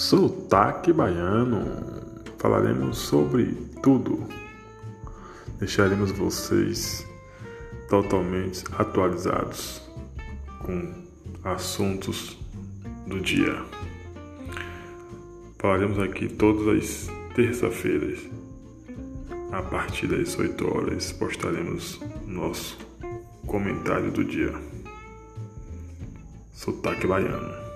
Sotaque Baiano. Falaremos sobre tudo. Deixaremos vocês totalmente atualizados com assuntos do dia. Falaremos aqui todas as terça-feiras. A partir das 8 horas postaremos nosso comentário do dia. Sotaque baiano.